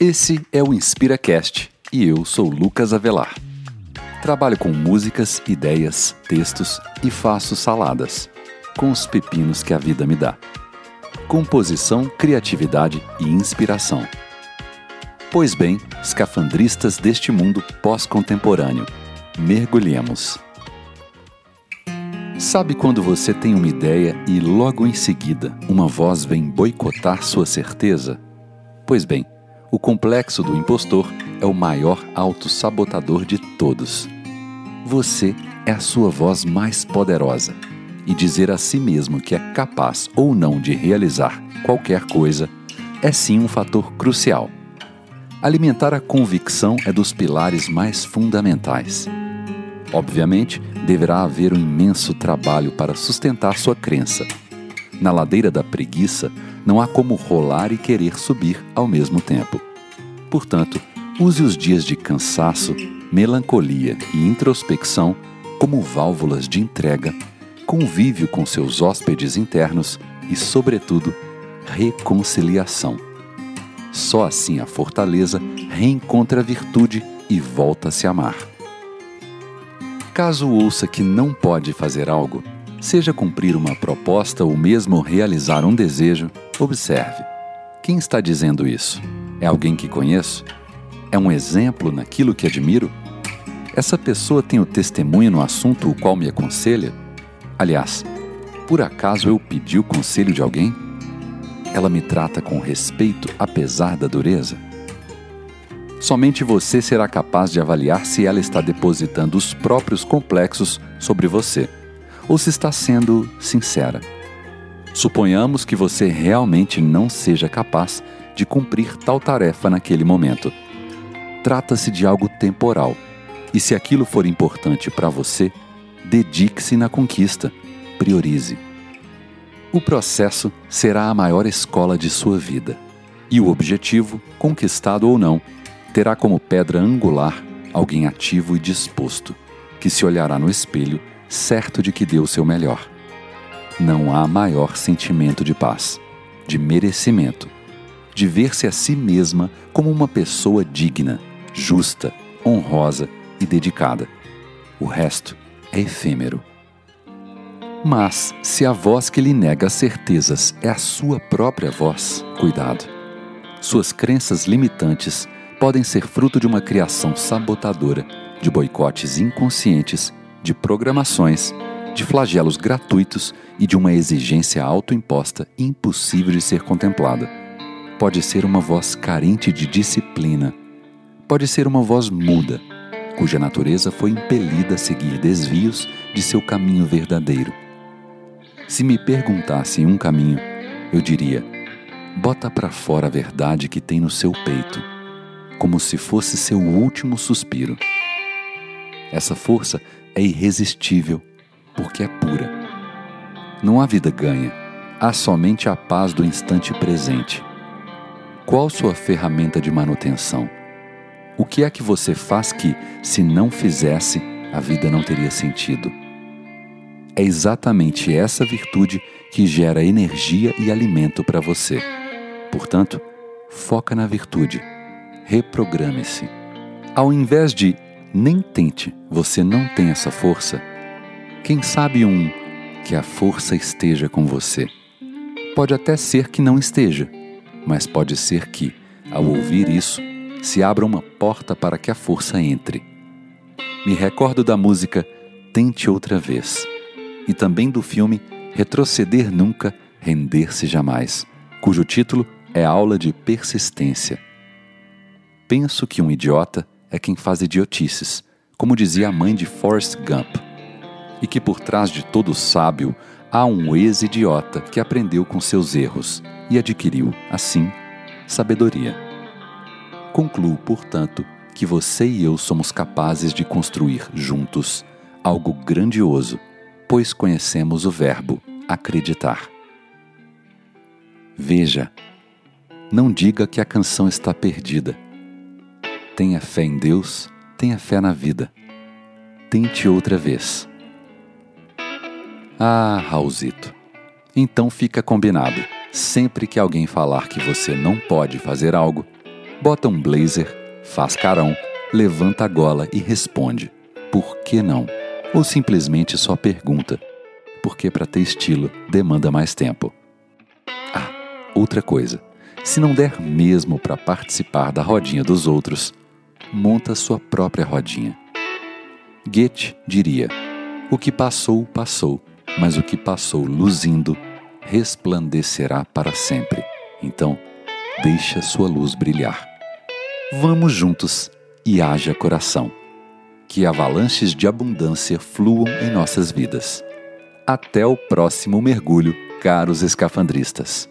Esse é o InspiraCast e eu sou Lucas Avelar. Trabalho com músicas, ideias, textos e faço saladas, com os pepinos que a vida me dá. Composição, criatividade e inspiração. Pois bem, escafandristas deste mundo pós-contemporâneo, mergulhemos. Sabe quando você tem uma ideia e logo em seguida uma voz vem boicotar sua certeza? Pois bem, o complexo do impostor é o maior autossabotador de todos. Você é a sua voz mais poderosa, e dizer a si mesmo que é capaz ou não de realizar qualquer coisa é sim um fator crucial. Alimentar a convicção é dos pilares mais fundamentais. Obviamente, deverá haver um imenso trabalho para sustentar sua crença. Na ladeira da preguiça, não há como rolar e querer subir ao mesmo tempo. Portanto, use os dias de cansaço, melancolia e introspecção como válvulas de entrega, convívio com seus hóspedes internos e, sobretudo, reconciliação. Só assim a fortaleza reencontra a virtude e volta a se amar. Caso ouça que não pode fazer algo, seja cumprir uma proposta ou mesmo realizar um desejo, observe. Quem está dizendo isso? É alguém que conheço? É um exemplo naquilo que admiro? Essa pessoa tem o testemunho no assunto o qual me aconselha? Aliás, por acaso eu pedi o conselho de alguém? Ela me trata com respeito apesar da dureza? Somente você será capaz de avaliar se ela está depositando os próprios complexos sobre você ou se está sendo sincera. Suponhamos que você realmente não seja capaz de cumprir tal tarefa naquele momento. Trata-se de algo temporal, e se aquilo for importante para você, dedique-se na conquista, priorize. O processo será a maior escola de sua vida, e o objetivo, conquistado ou não, terá como pedra angular alguém ativo e disposto, que se olhará no espelho certo de que deu o seu melhor. Não há maior sentimento de paz, de merecimento, de ver-se a si mesma como uma pessoa digna, justa, honrosa e dedicada. O resto é efêmero. Mas, se a voz que lhe nega as certezas é a sua própria voz, cuidado. Suas crenças limitantes podem ser fruto de uma criação sabotadora, de boicotes inconscientes, de programações, de flagelos gratuitos e de uma exigência autoimposta impossível de ser contemplada. Pode ser uma voz carente de disciplina. Pode ser uma voz muda, cuja natureza foi impelida a seguir desvios de seu caminho verdadeiro. Se me perguntassem um caminho, eu diria: bota para fora a verdade que tem no seu peito, como se fosse seu último suspiro. Essa força é irresistível, porque é pura. Não há vida ganha, há somente a paz do instante presente. Qual sua ferramenta de manutenção? O que é que você faz que, se não fizesse, a vida não teria sentido? É exatamente essa virtude que gera energia e alimento para você. Portanto, foca na virtude. Reprograme-se. Ao invés de nem tente, você não tem essa força, quem sabe um que a força esteja com você. Pode até ser que não esteja, mas pode ser que, ao ouvir isso, se abra uma porta para que a força entre. Me recordo da música Tente Outra Vez e também do filme Retroceder Nunca, Render-se Jamais, cujo título é Aula de Persistência. Penso que um idiota é quem faz idiotices, como dizia a mãe de Forrest Gump, e que por trás de todo sábio há um ex-idiota que aprendeu com seus erros e adquiriu, assim, sabedoria. Concluo, portanto, que você e eu somos capazes de construir juntos algo grandioso, pois conhecemos o verbo acreditar. Veja, não diga que a canção está perdida. Tenha fé em Deus, tenha fé na vida. Tente outra vez. Ah, Raulzito. Então fica combinado. Sempre que alguém falar que você não pode fazer algo, Bota um blazer, faz carão, levanta a gola e responde: por que não? Ou simplesmente só pergunta: porque para ter estilo demanda mais tempo. Ah, outra coisa. Se não der mesmo para participar da rodinha dos outros, monta sua própria rodinha. Goethe diria: O que passou, passou, mas o que passou luzindo resplandecerá para sempre. Então, deixa sua luz brilhar. Vamos juntos e haja coração. Que avalanches de abundância fluam em nossas vidas. Até o próximo mergulho, caros escafandristas.